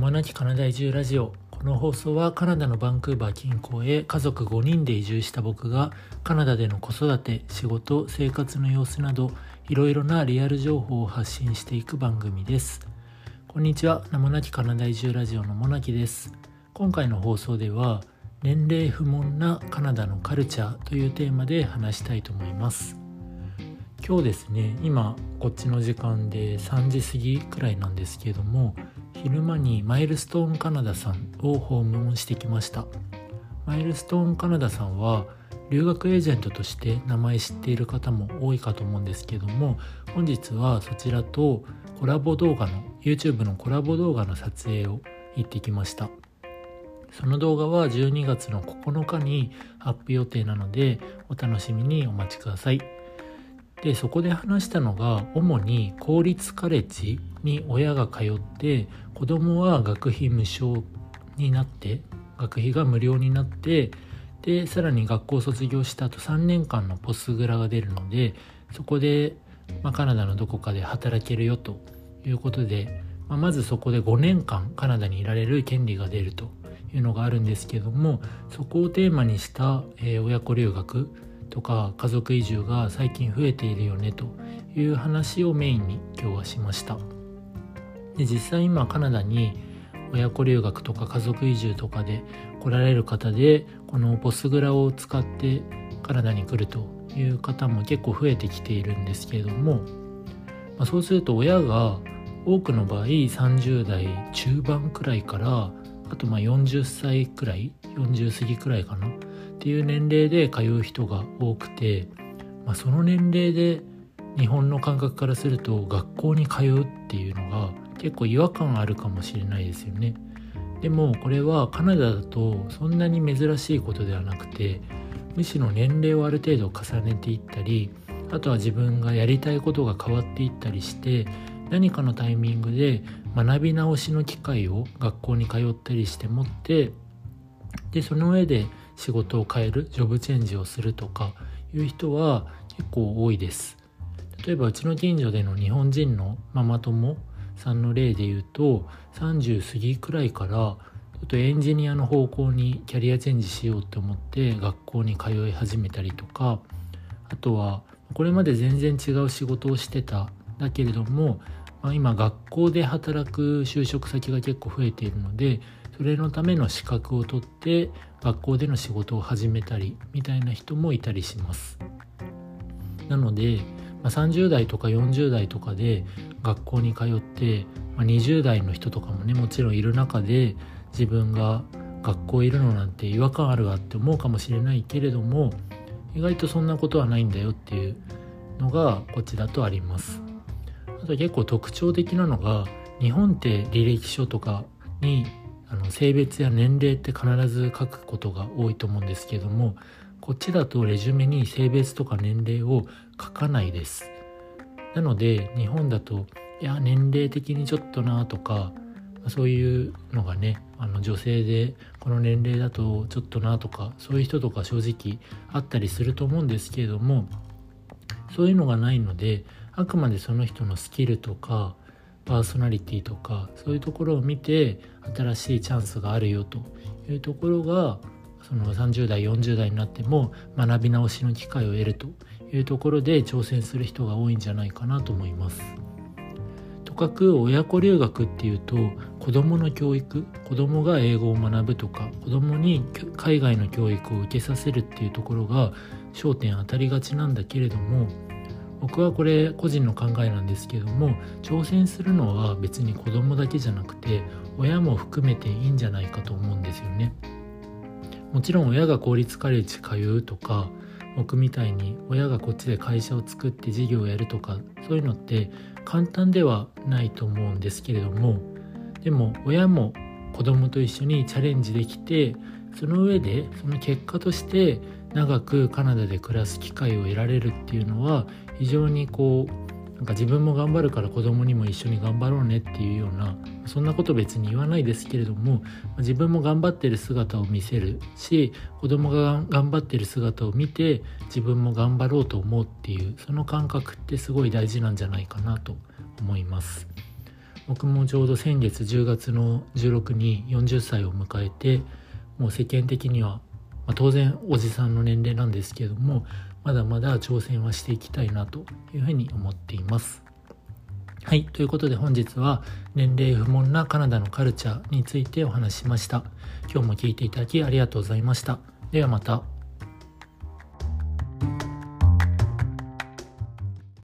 もなきカナダ移住ラジオ。この放送はカナダのバンクーバー近郊へ家族5人で移住した僕がカナダでの子育て仕事生活の様子などいろいろなリアル情報を発信していく番組です。こんにちは。名もなきカナダ移住ラジオのもなきです。今回の放送では年齢不問なカナダのカルチャーというテーマで話したいと思います。今日ですね今こっちの時間で3時過ぎくらいなんですけども昼間にマイルストーンカナダさんを訪問してきました。マイルストーンカナダさんは留学エージェントとして名前知っている方も多いかと思うんですけども本日はそちらとコラボ動画の YouTube のコラボ動画の撮影を行ってきました。その動画は12月の9日にアップ予定なのでお楽しみにお待ちください。でそこで話したのが主に公立カレッジに親が通って子供は学費無償になって学費が無料になってでさらに学校を卒業した後3年間のポスグラが出るのでそこで、まあ、カナダのどこかで働けるよということで、まあ、まずそこで5年間カナダにいられる権利が出るというのがあるんですけどもそこをテーマにした、えー、親子留学とか家族移住が最近増えているよねという話をメインに今日はしました。で実際今カナダに親子留学とか家族移住とかで来られる方でこのポスグラを使ってカナダに来るという方も結構増えてきているんですけれども、まあ、そうすると親が多くの場合30代中盤くらいからあとまあ40歳くらい40過ぎくらいかなっていう年齢で通う人が多くて、まあ、その年齢で日本の感覚からすると学校に通うっていうのが結構違和感あるかもしれないですよね。でもこれはカナダだとそんなに珍しいことではなくてむしろ年齢をある程度重ねていったりあとは自分がやりたいことが変わっていったりして何かのタイミングで学び直しの機会を学校に通ったりして持ってでその上で仕事を変えるジョブチェンジをするとかいう人は結構多いです例えばうちの近所での日本人のママ友さんの例で言うと30過ぎくらいからちょっとエンジニアの方向にキャリアチェンジしようと思って学校に通い始めたりとかあとはこれまで全然違う仕事をしてただけれども、まあ、今学校で働く就職先が結構増えているのでそれのための資格を取って学校での仕事を始めたりみたいな人もいたりします。なので、まあ、30代とか40代とかで学校に通って、まあ、20代の人とかもねもちろんいる中で自分が学校いるのなんて違和感あるわって思うかもしれないけれども意外とそんなことはないんだよっていうのがこちらとあります。あと結構特徴的なのが日本って履歴書とかにあの性別や年齢って必ず書くことが多いと思うんですけどもこっちだとレジュメに性別とか年齢を書かないです。なので日本だといや年齢的にちょっとなとかそういうのがねあの女性でこの年齢だとちょっとなとかそういう人とか正直あったりすると思うんですけれどもそういうのがないのであくまでその人のスキルとかパーソナリティとかそういうところを見て新しいチャンスがあるよというところがその30代40代になっても学び直しの機会を得るというところで挑戦する人が多いんじゃないかなと思います。とかく親子留学っていうと子どもの教育子どもが英語を学ぶとか子どもに海外の教育を受けさせるっていうところが焦点当たりがちなんだけれども僕はこれ個人の考えなんですけども挑戦するのは別に子供だけじゃなくて親も含めていいんじゃないかと思うんですよねもちろん親が公立カレッジ通うとか僕みたいに親がこっちで会社を作って事業をやるとかそういうのって簡単ではないと思うんですけれどもでも親も子供と一緒にチャレンジできてその上でその結果として長くカナダで暮らす機会を得られるっていうのは非常にこうなんか自分も頑張るから子供にも一緒に頑張ろうねっていうようなそんなこと別に言わないですけれども自分も頑張ってる姿を見せるし子供が頑張ってる姿を見て自分も頑張ろうと思うっていうその感覚ってすごい大事なんじゃないかなと思います。僕もちょうど先月10月の16に40歳を迎えてもう世間的には、まあ、当然おじさんの年齢なんですけどもまだまだ挑戦はしていきたいなというふうに思っています。はい。ということで本日は年齢不問なカナダのカルチャーについてお話ししました。今日も聞いていただきありがとうございました。ではまた。